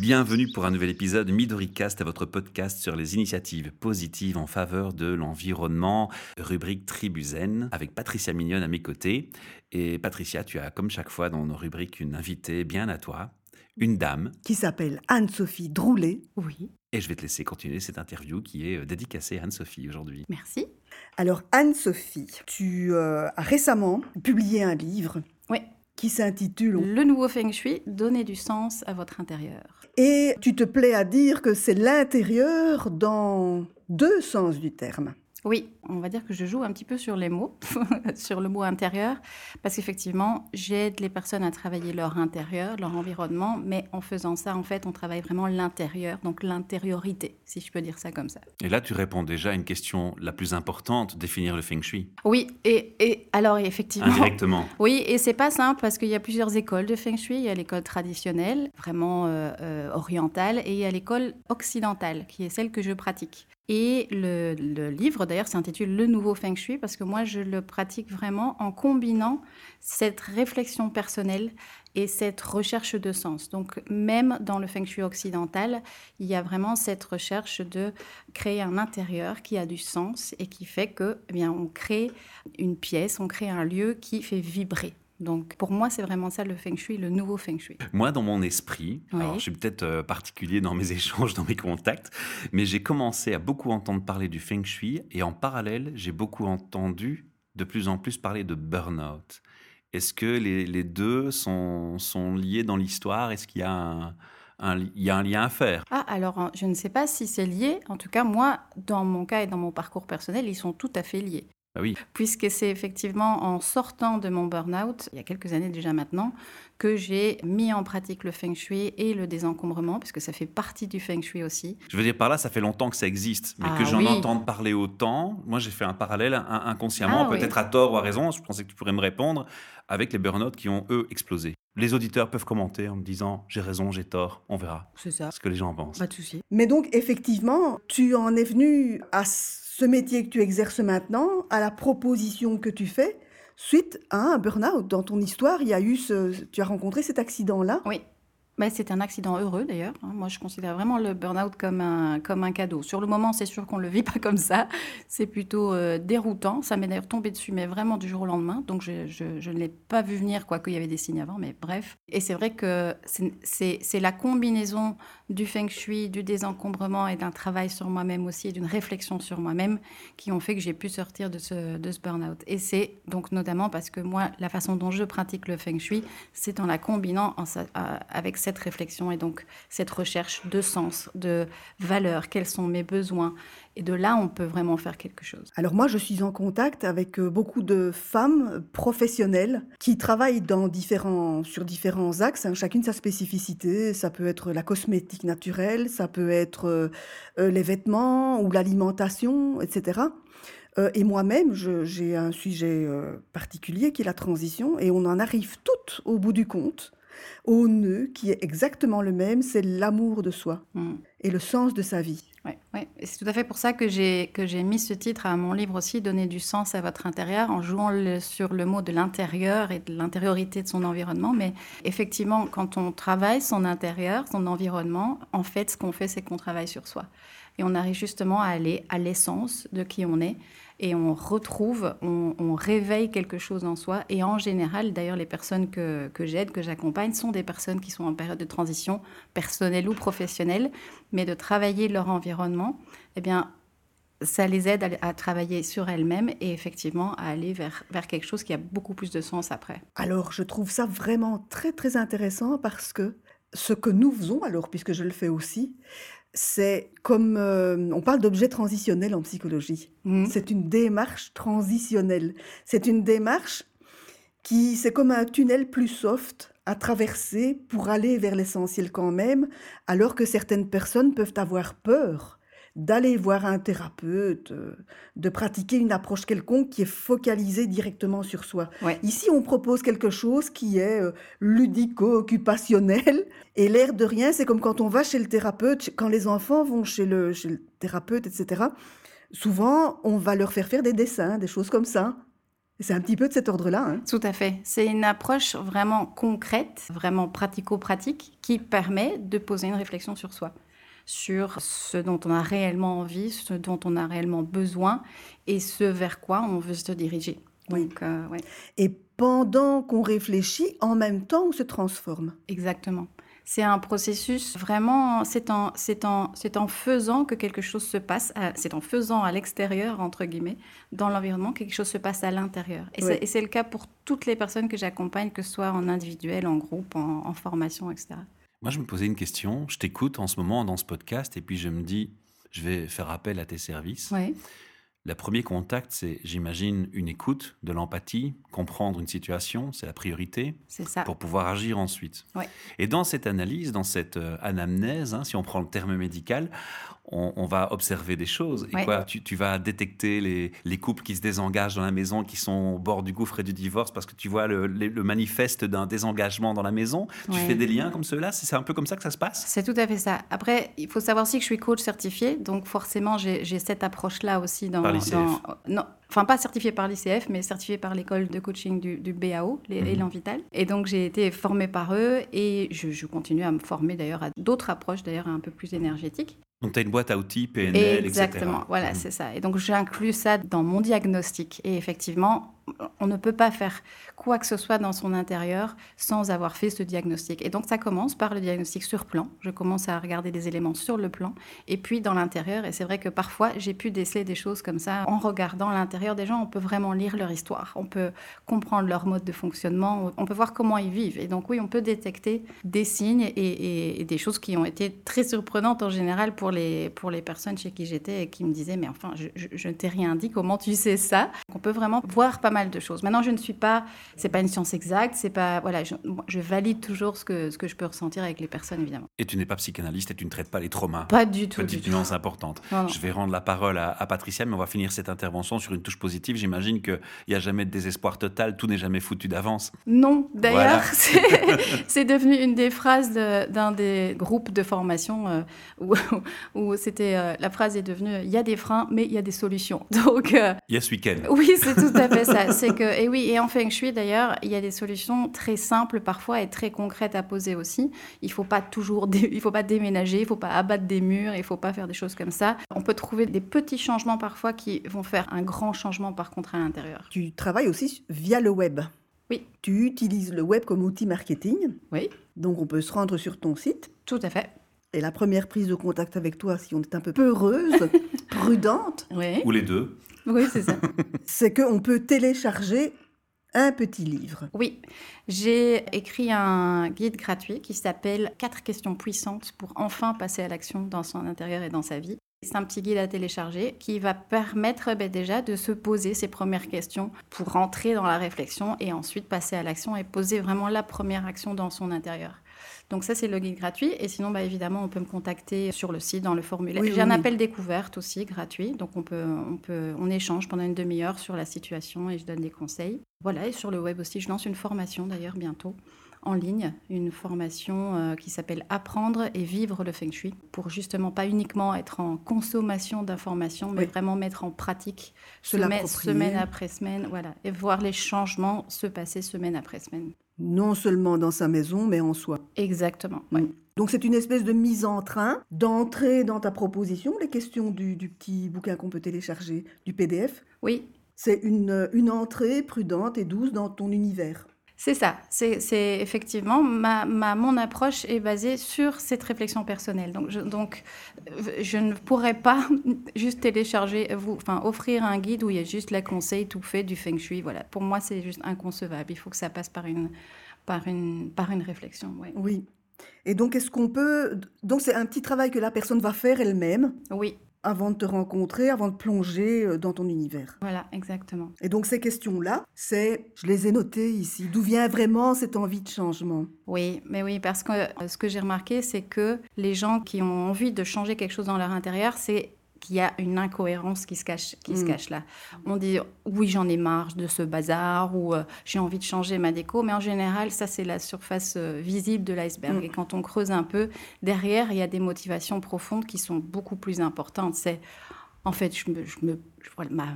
Bienvenue pour un nouvel épisode MidoriCast, à votre podcast sur les initiatives positives en faveur de l'environnement, rubrique Tribuzen, avec Patricia Mignonne à mes côtés. Et Patricia, tu as comme chaque fois dans nos rubriques une invitée bien à toi, une dame. Qui s'appelle Anne-Sophie Droulet. Oui. Et je vais te laisser continuer cette interview qui est euh, dédicacée à Anne-Sophie aujourd'hui. Merci. Alors Anne-Sophie, tu euh, as récemment publié un livre. Oui. Qui s'intitule Le nouveau feng shui, donner du sens à votre intérieur. Et tu te plais à dire que c'est l'intérieur dans deux sens du terme. Oui, on va dire que je joue un petit peu sur les mots, sur le mot intérieur, parce qu'effectivement, j'aide les personnes à travailler leur intérieur, leur environnement, mais en faisant ça, en fait, on travaille vraiment l'intérieur, donc l'intériorité, si je peux dire ça comme ça. Et là, tu réponds déjà à une question la plus importante, définir le feng shui. Oui, et, et alors effectivement... Indirectement. Oui, et c'est pas simple, parce qu'il y a plusieurs écoles de feng shui. Il y a l'école traditionnelle, vraiment euh, euh, orientale, et il y a l'école occidentale, qui est celle que je pratique. Et le, livre, d'ailleurs, s'intitule Le nouveau feng shui parce que moi, je le pratique vraiment en combinant cette réflexion personnelle et cette recherche de sens. Donc, même dans le feng shui occidental, il y a vraiment cette recherche de créer un intérieur qui a du sens et qui fait que, eh bien, on crée une pièce, on crée un lieu qui fait vibrer. Donc pour moi, c'est vraiment ça le feng shui, le nouveau feng shui. Moi, dans mon esprit, Oui. alors je suis peut-être euh, particulier dans mes échanges, dans mes contacts, mais j'ai commencé à beaucoup entendre parler du feng shui et en parallèle, j'ai beaucoup entendu de plus en plus parler de burn-out. Est-ce que les, les deux sont, sont liés dans l'histoire? Est-ce qu'il y a un, un li- il y a un lien à faire? Ah, alors je ne sais pas si c'est lié. En tout cas, moi, dans mon cas et dans mon parcours personnel, ils sont tout à fait liés. Bah oui, puisque c'est effectivement en sortant de mon burn-out, il y a quelques années déjà maintenant, que j'ai mis en pratique le feng shui et le désencombrement, puisque ça fait partie du feng shui aussi. je veux dire par là, ça fait longtemps que ça existe, mais Ah que j'en oui. entende parler autant, moi j'ai fait un parallèle in- inconsciemment, Ah oui. peut-être à tort ou à raison, je pensais que tu pourrais me répondre, avec les burn-out qui ont eux explosé. Les auditeurs peuvent commenter en me disant j'ai raison, j'ai tort, on verra C'est ça. ce que les gens en pensent. Pas de souci. Mais donc, effectivement, tu en es venu à ce métier que tu exerces maintenant, à la proposition que tu fais, suite à un burn-out. Dans ton histoire, il y a eu ce... Tu as rencontré cet accident-là. Oui. Bah, c'est un accident heureux d'ailleurs. hein. Moi, je considère vraiment le burn-out comme un, comme un cadeau. Sur le moment, c'est sûr qu'on ne le vit pas comme ça. C'est plutôt euh, déroutant. Ça m'est d'ailleurs tombé dessus, mais vraiment du jour au lendemain. Donc, je, je- je ne l'ai pas vu venir, quoique il y avait des signes avant, mais bref. Et c'est vrai que c'est la combinaison du feng shui, du désencombrement et d'un travail sur moi-même aussi, d'une réflexion sur moi-même, qui ont fait que j'ai pu sortir de ce, burn-out. Et c'est donc notamment parce que moi, la façon dont je pratique le feng shui, c'est en la combinant avec cette réflexion et donc cette recherche de sens, de valeur, quels sont mes besoins. Et de là, on peut vraiment faire quelque chose. Alors moi, je suis en contact avec euh, beaucoup de femmes professionnelles qui travaillent dans différents, sur différents axes, hein, chacune sa spécificité. Ça peut être la cosmétique naturelle, ça peut être euh, euh, les vêtements ou l'alimentation, etc. Euh, et moi-même, j'ai un sujet euh, particulier qui est la transition, et on en arrive toutes au bout du compte, au nœud qui est exactement le même, c'est l'amour de soi Mm. et le sens de sa vie. Et c'est tout à fait pour ça que j'ai mis ce titre à mon livre aussi, donner du sens à votre intérieur, en jouant sur le mot de l'intérieur et de l'intériorité de son environnement. Mais effectivement, quand on travaille son intérieur, son environnement, en fait, ce qu'on fait, c'est qu'on travaille sur soi. Et on arrive justement à aller à l'essence de qui on est. Et on retrouve, on, réveille quelque chose en soi. Et en général, d'ailleurs, les personnes que, que j'aide, que j'accompagne, sont des personnes qui sont en période de transition, personnelle ou professionnelle, mais de travailler leur environnement, eh bien, ça les aide à, à travailler sur elles-mêmes et effectivement à aller vers, vers quelque chose qui a beaucoup plus de sens après. Alors, je trouve ça vraiment très, très intéressant parce que ce que nous faisons, alors, puisque je le fais aussi, c'est comme euh, on parle d'objet transitionnel en psychologie. Mhm. C'est une démarche transitionnelle. C'est une démarche qui, c'est comme un tunnel plus soft à traverser pour aller vers l'essentiel quand même, alors que certaines personnes peuvent avoir peur d'aller voir un thérapeute, euh, de pratiquer une approche quelconque qui est focalisée directement sur soi. Ouais. Ici, on propose quelque chose qui est euh, ludico-occupationnel. Et l'air de rien, c'est comme quand on va chez le thérapeute, quand les enfants vont chez le, chez le thérapeute, etc. Souvent, on va leur faire faire des dessins, des choses comme ça. C'est un petit peu de cet ordre-là. Hein. Tout à fait. C'est une approche vraiment concrète, vraiment pratico-pratique, qui permet de poser une réflexion sur soi, sur ce dont on a réellement envie, ce dont on a réellement besoin et ce vers quoi on veut se diriger. Oui. Euh, et pendant qu'on réfléchit, en même temps, on se transforme. Exactement. C'est un processus vraiment, c'est en, c'est en, c'est en faisant que quelque chose se passe, c'est en faisant à l'extérieur, entre guillemets, dans l'environnement, que quelque chose se passe à l'intérieur. Et, c'est, le cas pour toutes les personnes que j'accompagne, que ce soit en individuel, en groupe, en, formation, etc. Moi, je me posais une question. Je t'écoute en ce moment dans ce podcast et puis je me dis, je vais faire appel à tes services. Le premier contact, c'est, j'imagine, une écoute, de l'empathie, comprendre une situation, c'est la priorité. Ça. Pour pouvoir agir ensuite. Et dans cette analyse, dans cette euh, anamnèse, hein, si on prend le terme médical, on, va observer des choses. Et quoi, tu, vas détecter les, couples qui se désengagent dans la maison, qui sont au bord du gouffre et du divorce parce que tu vois le, manifeste d'un désengagement dans la maison. Tu fais des liens comme ceux-là. C'est un peu comme ça que ça se passe? C'est tout à fait ça. Après, il faut savoir aussi que je suis coach certifié. Donc forcément, j'ai cette approche-là aussi dans... Par l'ICF Non, enfin pas certifié par l'ICF, mais certifié par l'école de coaching du, BAO, l'élan mhm. vital. Et donc j'ai été formée par eux et je, je continue à me former d'ailleurs à d'autres approches d'ailleurs un peu plus énergétiques. Donc, tu as une boîte à outils, PNL, Exactement, voilà, mmh. c'est ça. Et donc, j'inclus ça dans mon diagnostic. Et effectivement, on ne peut pas faire quoi que ce soit dans son intérieur sans avoir fait ce diagnostic. Et donc ça commence par le diagnostic sur plan. Je commence à regarder des éléments sur le plan et puis dans l'intérieur. Et c'est vrai que parfois j'ai pu déceler des choses comme ça en regardant l'intérieur des gens. On peut vraiment lire leur histoire, on peut comprendre leur mode de fonctionnement, on peut voir comment ils vivent. Et donc oui, on peut détecter des signes et, des choses qui ont été très surprenantes en général pour les, pour les personnes chez qui j'étais et qui me disaient mais enfin je, je, ne t'ai rien dit, comment tu sais ça? On peut vraiment voir pas mal de choses. Maintenant, je ne suis pas, c'est pas une science exacte, c'est pas, voilà, je, valide toujours ce que, ce que je peux ressentir avec les personnes, évidemment. Et tu n'es pas psychanalyste et tu ne traites pas les traumas. Pas du tout. Petite nuance importante. Je vais rendre la parole à, Patricia, mais on va finir cette intervention sur une touche positive. J'imagine qu'il n'y a jamais de désespoir total, tout n'est jamais foutu d'avance. Non, d'ailleurs, c'est devenu une des phrases d'un des groupes de formation euh, où, où c'était, euh, la phrase est devenue, il y a des freins, mais il y a des solutions. Donc, euh, il y a ce week-end. Oui, c'est tout à fait ça. C'est que, et oui, et en Feng Shui d'ailleurs, il y a des solutions très simples parfois et très concrètes à poser aussi. Il faut pas toujours, il faut pas déménager, il faut pas abattre des murs, il faut pas faire des choses comme ça. On peut trouver des petits changements parfois qui vont faire un grand changement par contre à l'intérieur. Tu travailles aussi via le web. Oui. Tu utilises le web comme outil marketing. Oui. Donc on peut se rendre sur ton site. Tout à fait. Et la première prise de contact avec toi, si on est un peu peureuse, prudente. Oui. Ou les deux. Oui, c'est ça. c'est qu'on peut télécharger un petit livre. Oui, j'ai écrit un guide gratuit qui s'appelle Quatre questions puissantes pour enfin passer à l'action dans son intérieur et dans sa vie. C'est un petit guide à télécharger qui va permettre ben, déjà de se poser ses premières questions pour rentrer dans la réflexion et ensuite passer à l'action et poser vraiment la première action dans son intérieur. Donc ça, c'est le guide gratuit. Et sinon, bah, évidemment, on peut me contacter sur le site, dans le formulaire. J'ai un appel découverte aussi, gratuit. Donc on, peut, on, peut, on échange pendant une demi-heure sur la situation et je donne des conseils. Voilà, et sur le web aussi, je lance une formation d'ailleurs bientôt en ligne, une formation euh, qui s'appelle Apprendre et vivre le Feng Shui, pour justement pas uniquement être en consommation d'informations, mais vraiment mettre en pratique semaine, semaine, après semaine, voilà, et voir les changements se passer semaine après semaine non seulement dans sa maison, mais en soi. Exactement. Mm. Donc c'est une espèce de mise en train d'entrer dans ta proposition, les questions du, petit bouquin qu'on peut télécharger, du PDF. Oui. C'est une, une entrée prudente et douce dans ton univers. C'est ça, c'est effectivement ma, mon approche est basée sur cette réflexion personnelle. Donc je, donc, je ne pourrais pas juste télécharger, vous, enfin offrir un guide où il y a juste la conseil tout fait du feng shui. Voilà, pour moi c'est juste inconcevable. Il faut que ça passe par une, par une, par une réflexion. Oui. Et donc est-ce qu'on peut, donc c'est un petit travail que la personne va faire elle-même? Oui avant de te rencontrer, avant de plonger euh, dans ton univers. Voilà, exactement. Et donc ces questions-là, c'est, je les ai notées ici, d'où vient vraiment cette envie de changement? Oui, mais oui, parce que euh, ce que j'ai remarqué, c'est que les gens qui ont envie de changer quelque chose dans leur intérieur, c'est qu'il y a une incohérence qui se cache, qui se mm. cache là. On dit oui, j'en ai marre de ce bazar ou euh, j'ai envie de changer ma déco, mais en général, ça c'est la surface euh, visible de l'iceberg. Mm. Et quand on creuse un peu, derrière, il y a des motivations profondes qui sont beaucoup plus importantes. C'est en fait, je me, je me,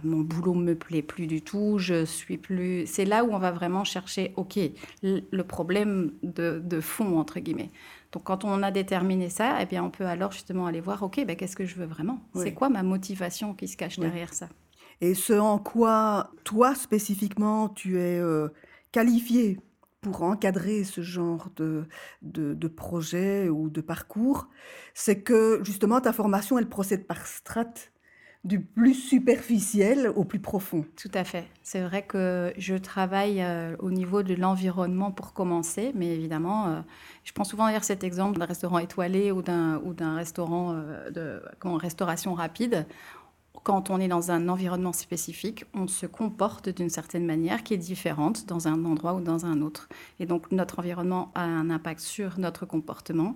mon boulot me plaît plus du tout. Je suis plus. C'est là où on va vraiment chercher, ok, le, problème de, de, fond entre guillemets. Donc, quand on a déterminé ça, eh bien, on peut alors justement aller voir, ok, ben, qu'est-ce que je veux vraiment? C'est quoi ma motivation qui se cache derrière ça? Et ce en quoi toi spécifiquement tu es euh, qualifié pour encadrer ce genre de, de, projet ou de parcours, c'est que justement ta formation, elle procède par strates? Du plus superficiel au plus profond. Tout à fait. C'est vrai que je travaille euh, au niveau de l'environnement pour commencer, mais évidemment, euh, je prends souvent d'ailleurs cet exemple d'un restaurant étoilé ou d'un, ou d'un restaurant euh, de comment, restauration rapide quand on est dans un environnement spécifique, on se comporte d'une certaine manière qui est différente dans un endroit ou dans un autre. Et donc notre environnement a un impact sur notre comportement.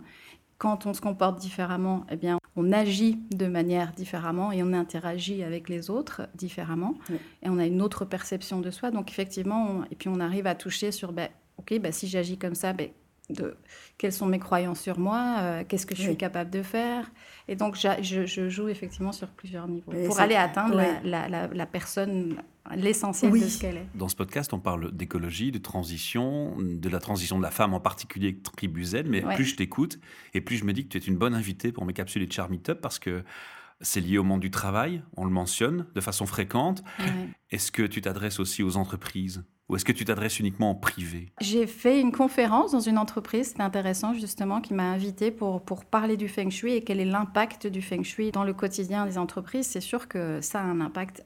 Quand on se comporte différemment, eh bien, on agit de manière différemment et on interagit avec les autres différemment. Et on a une autre perception de soi. Donc effectivement, et puis on arrive à toucher sur, ben, ok, ben, si j'agis comme ça, ben, de quelles sont mes croyances sur moi, euh, qu'est-ce que je suis capable de faire. Et donc, je, joue effectivement sur plusieurs niveaux pour aller atteindre la, personne, l'essentiel de ce qu'elle est. Dans ce podcast, on parle d'écologie, de transition, de la transition de la femme en particulier, tribu Z, mais plus je t'écoute, et plus je me dis que tu es une bonne invitée pour mes capsules et Charm Up parce que c'est lié au monde du travail, on le mentionne de façon fréquente. Est-ce que tu t'adresses aussi aux entreprises ou est-ce que tu t'adresses uniquement en privé? J'ai fait une conférence dans une entreprise, c'était intéressant justement, qui m'a invité pour, pour parler du feng shui et quel est l'impact du feng shui dans le quotidien des entreprises. C'est sûr que ça a un impact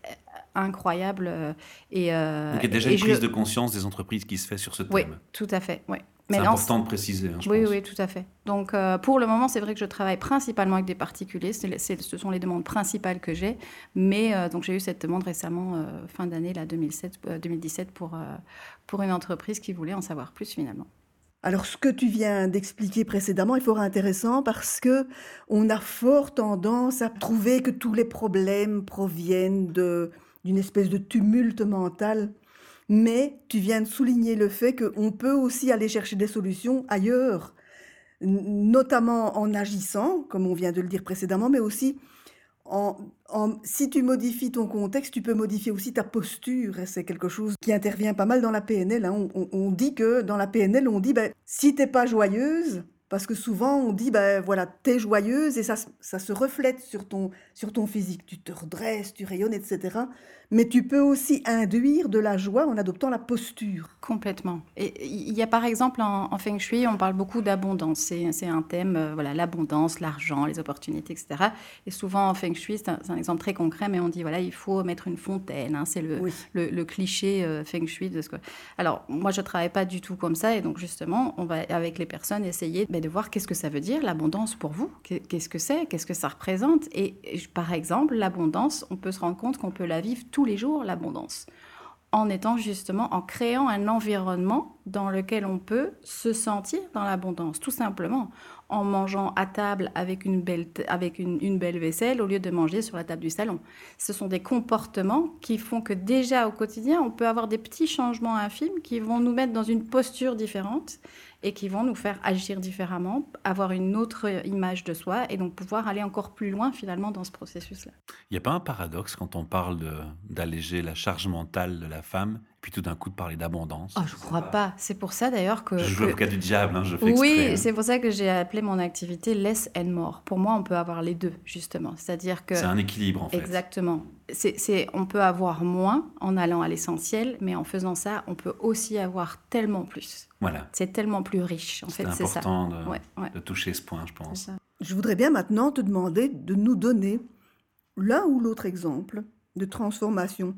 incroyable. Euh, et, euh, Donc il y a déjà une prise de conscience des entreprises qui se fait sur ce thème. Oui, tout à fait. Oui. C'est important de préciser. Hein, oui, oui, tout à fait. Donc, euh, pour le moment, c'est vrai que je travaille principalement avec des particuliers. ce sont les demandes principales que j'ai. Mais euh, donc, j'ai eu cette demande récemment, euh, fin d'année, là, 2007, 2017, pour, pour une entreprise qui voulait en savoir plus finalement. Alors, ce que tu viens d'expliquer précédemment est fort intéressant parce que on a fort tendance à trouver que tous les problèmes proviennent d'une espèce de tumulte mental mais tu viens de souligner le fait qu'on peut aussi aller chercher des solutions ailleurs, notamment en agissant, comme on vient de le dire précédemment, mais aussi en, si tu modifies ton contexte, tu peux modifier aussi ta posture. Et c'est quelque chose qui intervient pas mal dans la PNL. Hein. On, dit que dans la PNL, on dit, ben, si t'es pas joyeuse, parce que souvent on dit, ben voilà, t'es joyeuse et ça, ça se reflète sur ton, sur ton physique. Tu te redresses, tu rayonnes, etc mais tu peux aussi induire de la joie en adoptant la posture. Complètement. Et il y a par exemple en, Feng Shui, on parle beaucoup d'abondance. C'est un thème, euh, voilà, l'abondance, l'argent, les opportunités, etc. Et souvent en Feng Shui, c'est un, exemple très concret, mais on dit voilà, il faut mettre une fontaine. Hein, c'est le, le, cliché euh, Feng Shui de ce que. Alors moi, je travaille pas du tout comme ça, et donc justement, on va avec les personnes essayer ben, de voir qu'est-ce que ça veut dire l'abondance pour vous, qu'est-ce que c'est, qu'est-ce que ça représente? Et par exemple, l'abondance, on peut se rendre compte qu'on peut la vivre tout les jours l'abondance en étant justement, en créant un environnement dans lequel on peut se sentir dans l'abondance, tout simplement, en mangeant à table avec une belle, avec une, belle vaisselle au lieu de manger sur la table du salon. Ce sont des comportements qui font que déjà au quotidien, on peut avoir des petits changements infimes qui vont nous mettre dans une posture différente et qui vont nous faire agir différemment, avoir une autre image de soi et donc pouvoir aller encore plus loin finalement dans ce processus-là. Il n'y a pas un paradoxe quand on parle d'alléger la charge mentale de la femme puis tout d'un coup de parler d'abondance. Oh, je ne crois pas. C'est pour ça d'ailleurs que. Je joue l'avocat du diable, hein, je fais Oui, hein. c'est pour ça que j'ai appelé mon activité Less and More. Pour moi, on peut avoir les deux, justement. C'est-à-dire que. C'est un équilibre, en fait. Exactement. C'est, on peut avoir moins en allant à l'essentiel, mais en faisant ça, on peut aussi avoir tellement plus. Voilà. C'est tellement plus riche, en fait, c'est ça. important de, de, toucher ce point, je pense. Je voudrais bien maintenant te demander de nous donner l'un ou l'autre exemple de transformation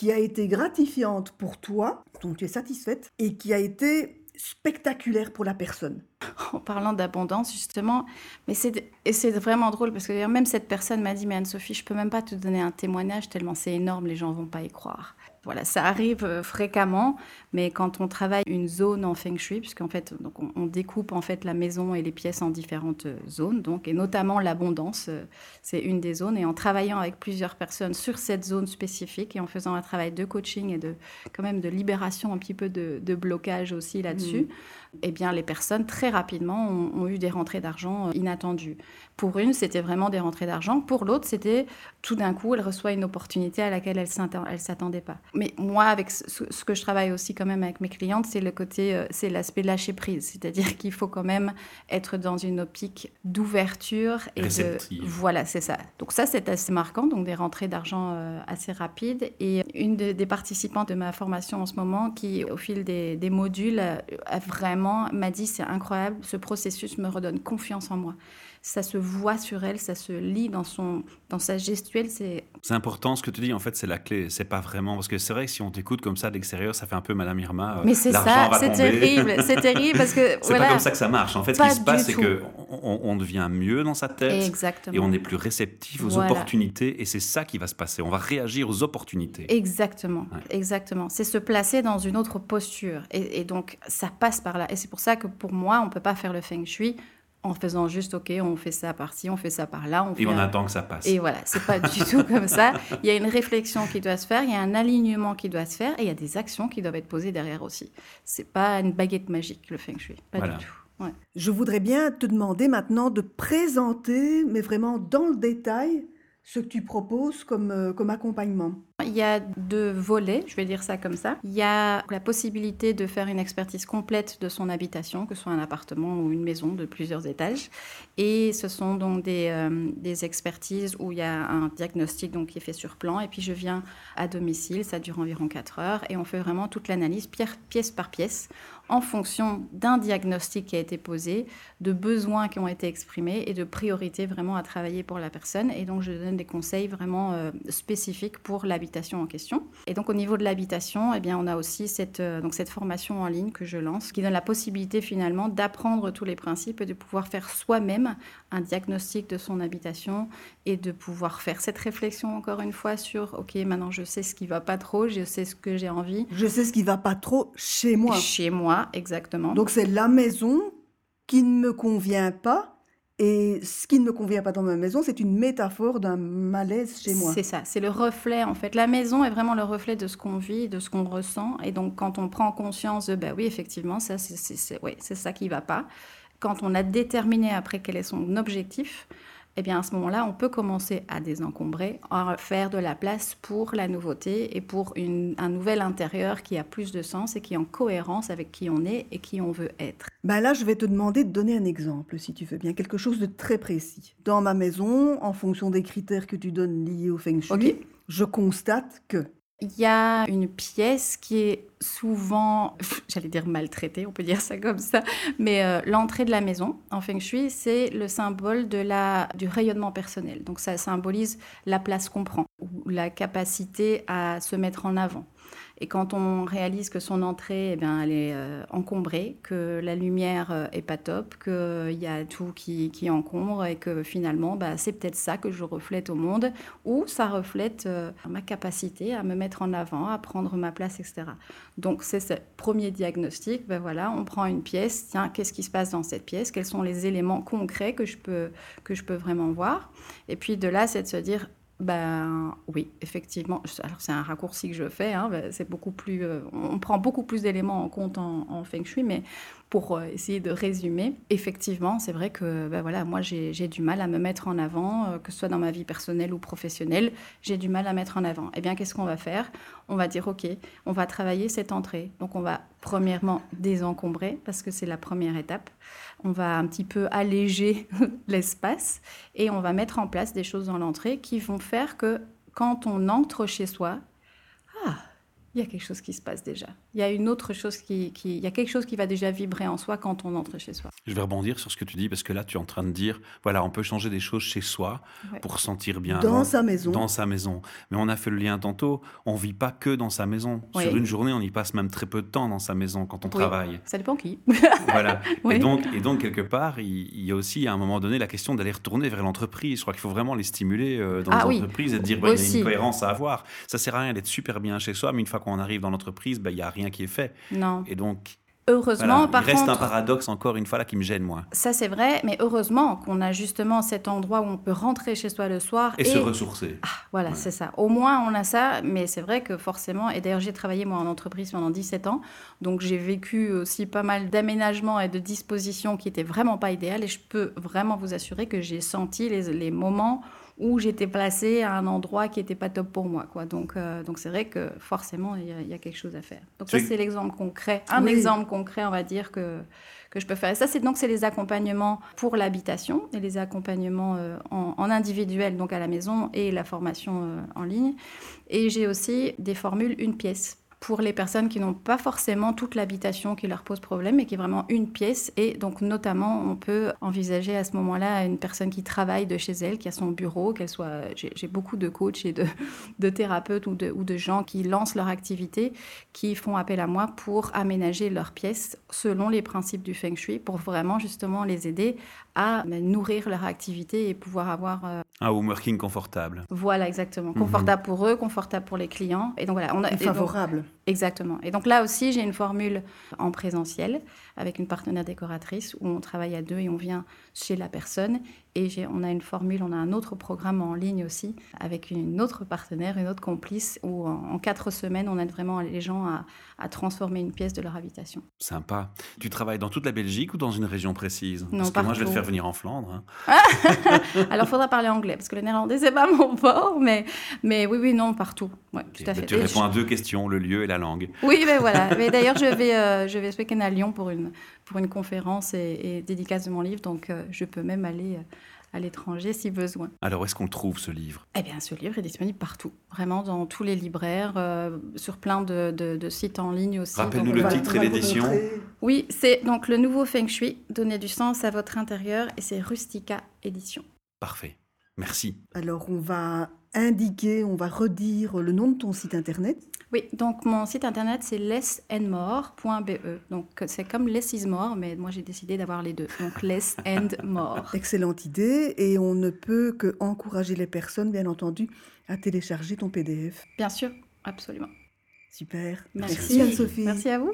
qui a été gratifiante pour toi, dont tu es satisfaite, et qui a été spectaculaire pour la personne. En parlant d'abondance, justement, mais c'est et c'est vraiment drôle parce que même cette personne m'a dit mais Anne-Sophie, je peux même pas te donner un témoignage tellement c'est énorme, les gens vont pas y croire. Voilà, ça arrive euh, fréquemment, mais quand on travaille une zone en feng shui, puisqu'en fait, donc on, découpe en fait la maison et les pièces en différentes euh, zones, donc et notamment l'abondance, euh, c'est une des zones. Et en travaillant avec plusieurs personnes sur cette zone spécifique et en faisant un travail de coaching et de quand même de libération, un petit peu de, blocage aussi là-dessus, mmh. Eh bien les personnes très rapidement ont, ont eu des rentrées d'argent inattendues. Pour une, c'était vraiment des rentrées d'argent. Pour l'autre, c'était tout d'un coup, elle reçoit une opportunité à laquelle elle ne s'attendait pas. Mais moi, avec ce, que je travaille aussi quand même avec mes clientes, c'est le côté, euh, c'est l'aspect lâcher prise. C'est-à-dire qu'il faut quand même être dans une optique d'ouverture et de. Voilà, c'est ça. Donc ça, c'est assez marquant. Donc des rentrées d'argent euh, assez rapides. Et une des participantes de ma formation en ce moment, qui au fil des, des modules, a vraiment m'a dit c'est incroyable, ce processus me redonne confiance en moi ça se voit sur elle, ça se lit dans, son, dans sa gestuelle. C'est important ce que tu dis, en fait, c'est la clé. C'est pas vraiment. Parce que c'est vrai que si on t'écoute comme ça d'extérieur, ça fait un peu Madame Irma. Euh, Mais c'est ça, c'est terrible. C'est terrible parce que. c'est pas comme ça que ça marche. En fait, ce qui se passe, c'est qu'on on devient mieux dans sa tête. Exactement. Et on est plus réceptif aux opportunités. Et c'est ça qui va se passer. On va réagir aux opportunités. Exactement. Exactement. C'est se placer dans une autre posture. Et, et donc, ça passe par là. Et c'est pour ça que pour moi, on peut pas faire le feng shui en faisant juste, OK, on fait ça par-ci, on fait ça par-là. On et on attend que ça passe. Et voilà, c'est pas du tout comme ça. Il y a une réflexion qui doit se faire, il y a un alignement qui doit se faire, et il y a des actions qui doivent être posées derrière aussi. C'est pas une baguette magique, le Feng Shui, pas du tout. Je voudrais bien te demander maintenant de présenter, mais vraiment dans le détail, ce que tu proposes comme, euh, comme accompagnement Il y a deux volets, je vais dire ça comme ça. Il y a la possibilité de faire une expertise complète de son habitation, que ce soit un appartement ou une maison de plusieurs étages. Et ce sont donc des, euh, des expertises où il y a un diagnostic donc, qui est fait sur plan. Et puis je viens à domicile, ça dure environ 4 heures. Et on fait vraiment toute l'analyse pièce par pièce en fonction d'un diagnostic qui a été posé, de besoins qui ont été exprimés et de priorités vraiment à travailler pour la personne. Et donc, je donne des conseils vraiment euh, spécifiques pour l'habitation en question. Et donc, au niveau de l'habitation, eh bien, on a aussi cette, euh, donc cette formation en ligne que je lance qui donne la possibilité finalement d'apprendre tous les principes et de pouvoir faire soi-même un diagnostic de son habitation et de pouvoir faire cette réflexion encore une fois sur, OK, maintenant je sais ce qui va pas trop, je sais ce que j'ai envie. Je sais ce qui va pas trop chez moi. Chez moi exactement. Donc c'est la maison qui ne me convient pas. Et ce qui ne me convient pas dans ma maison, c'est une métaphore d'un malaise chez moi. C'est ça, c'est le reflet en fait. La maison est vraiment le reflet de ce qu'on vit, de ce qu'on ressent. Et donc quand on prend conscience de, ben oui, effectivement, ça, c'est ouais, ça qui va pas. Quand on a déterminé après quel est son objectif, eh bien à ce moment-là, on peut commencer à désencombrer, à faire de la place pour la nouveauté et pour un nouvel intérieur qui a plus de sens et qui est en cohérence avec qui on est et qui on veut être. Ben là, je vais te demander de donner un exemple, si tu veux bien, quelque chose de très précis. Dans ma maison, en fonction des critères que tu donnes liés au feng shui, je constate que il y a une pièce qui est souvent, j'allais dire maltraitée, on peut dire ça comme ça, mais euh, l'entrée de la maison en feng shui, c'est le symbole de la, du rayonnement personnel. Donc ça symbolise la place qu'on prend, ou la capacité à se mettre en avant. Et quand on réalise que son entrée, eh bien, elle est euh, encombrée, que la lumière euh, est pas top, qu'il y a tout qui, qui, encombre et que finalement, bah, c'est peut-être ça que je reflète au monde, ou ça reflète euh, ma capacité à me mettre en avant, à prendre ma place, etc. Donc c'est ce premier diagnostic. Ben voilà, on prend une pièce. Tiens, qu'est-ce qui se passe dans cette pièce? Quels sont les éléments concrets que je peux que je peux vraiment voir? Et puis de là, c'est de se dire ben oui, effectivement. Alors c'est un raccourci que je fais. Hein, c'est beaucoup plus. Euh, on prend beaucoup plus d'éléments en compte en, feng shui, mais pour euh, essayer de résumer, effectivement, c'est vrai que ben voilà, moi j'ai du mal à me mettre en avant, euh, que ce soit dans ma vie personnelle ou professionnelle, j'ai du mal à mettre en avant. Eh bien, qu'est-ce qu'on va faire? On va dire ok, on va travailler cette entrée. Donc on va premièrement désencombrer parce que c'est la première étape on va un petit peu alléger l'espace et on va mettre en place des choses dans l'entrée qui vont faire que quand on entre chez soi, ah, il y a quelque chose qui se passe déjà. Il y a une autre chose qui, il y a quelque chose qui va déjà vibrer en soi quand on entre chez soi. Je vais rebondir sur ce que tu dis parce que là tu es en train de dire voilà on peut changer des choses chez soi pour sentir bien dans sa maison. Dans sa maison. Mais on a fait le lien tantôt. On vit pas que dans sa maison. Sur une journée on y passe même très peu de temps dans sa maison quand on travaille. Ça dépend qui. voilà. Et donc et donc quelque part il, y a aussi à un moment donné la question d'aller retourner vers l'entreprise. Je crois qu'il faut vraiment les stimuler euh, dans ah, les entreprises et de dire il y a une cohérence à avoir. Ça sert à rien d'être super bien chez soi mais une fois qu'on arrive dans l'entreprise, ben, il n'y a rien qui est fait. Non. Et donc, Heureusement, Voilà, par il reste contre, un paradoxe encore une fois là qui me gêne moi. ça c'est vrai, mais heureusement qu'on a justement cet endroit où on peut rentrer chez soi le soir Et, se ressourcer. Ah, voilà, Ouais. c'est ça. Au moins, on a ça, mais c'est vrai que forcément, et d'ailleurs, j'ai travaillé moi en entreprise pendant 17 ans, donc j'ai vécu aussi pas mal d'aménagements et de dispositions qui étaient vraiment pas idéales, et je peux vraiment vous assurer que j'ai senti les, les moments où j'étais placée à un endroit qui n'était pas top pour moi. Quoi. Donc, euh, donc c'est vrai que forcément, il y, a- il y a quelque chose à faire. Donc ça, c'est l'exemple concret, un Oui. exemple concret, on va dire, que, que je peux faire. Et ça, c'est donc c'est les accompagnements pour l'habitation et les accompagnements euh, en, en individuel, donc à la maison, et la formation euh, en ligne. Et j'ai aussi des formules une pièce pour les personnes qui n'ont pas forcément toute l'habitation qui leur pose problème, mais qui est vraiment une pièce. Et donc, notamment, on peut envisager à ce moment-là une personne qui travaille de chez elle, qui a son bureau, qu'elle soit. J'ai beaucoup de coachs et de, thérapeutes ou de, gens qui lancent leur activité, qui font appel à moi pour aménager leur pièce selon les principes du feng shui, pour vraiment justement les aider à ben, nourrir leur activité et pouvoir avoir euh, Un home working confortable. voilà, exactement. Confortable pour eux, confortable pour les clients. Et donc voilà, on a Et et donc- favorable. Exactement. Et donc là aussi, j'ai une formule en présentiel avec une partenaire décoratrice où on travaille à deux et on vient chez la personne. Et on a une formule, on a un autre programme en ligne aussi avec une autre partenaire, une autre complice où en, en quatre semaines, on aide vraiment les gens à, à transformer une pièce de leur habitation. Sympa. Tu travailles dans toute la Belgique ou dans une région précise? Non, Parce que moi, je vais te faire venir en Flandre. hein. Alors, il faudra parler anglais parce que le néerlandais, c'est pas mon fort. Mais, mais oui, oui, non, partout. Ouais, tout à Ok, fait. Tu Et réponds je- à deux questions, le lieu et la langue. Oui, mais voilà. Mais d'ailleurs, je vais, euh, je vais ce week-end à Lyon pour une, pour une conférence et, et dédicace de mon livre. Donc, euh, je peux même aller euh, à l'étranger si besoin. Alors, où est-ce qu'on le trouve, ce livre? Eh bien, ce livre est disponible partout. Vraiment, dans tous les libraires, euh, sur plein de, de- de sites en ligne aussi. Rappelle-nous le titre on et l'édition. Oui, c'est donc le nouveau Feng Shui, donner du sens à votre intérieur. Et c'est Rustica Édition. Parfait. Merci. Alors, on va indiquer, on va redire le nom de ton site internet. Oui, donc mon site internet c'est lessandmore.be. Donc c'est comme less is more, mais moi j'ai décidé d'avoir les deux. Donc less and more. Excellente idée. Et on ne peut que encourager les personnes, bien entendu, à télécharger ton PDF. Bien sûr, absolument. Super. Merci, Merci Anne-Sophie. Merci à vous.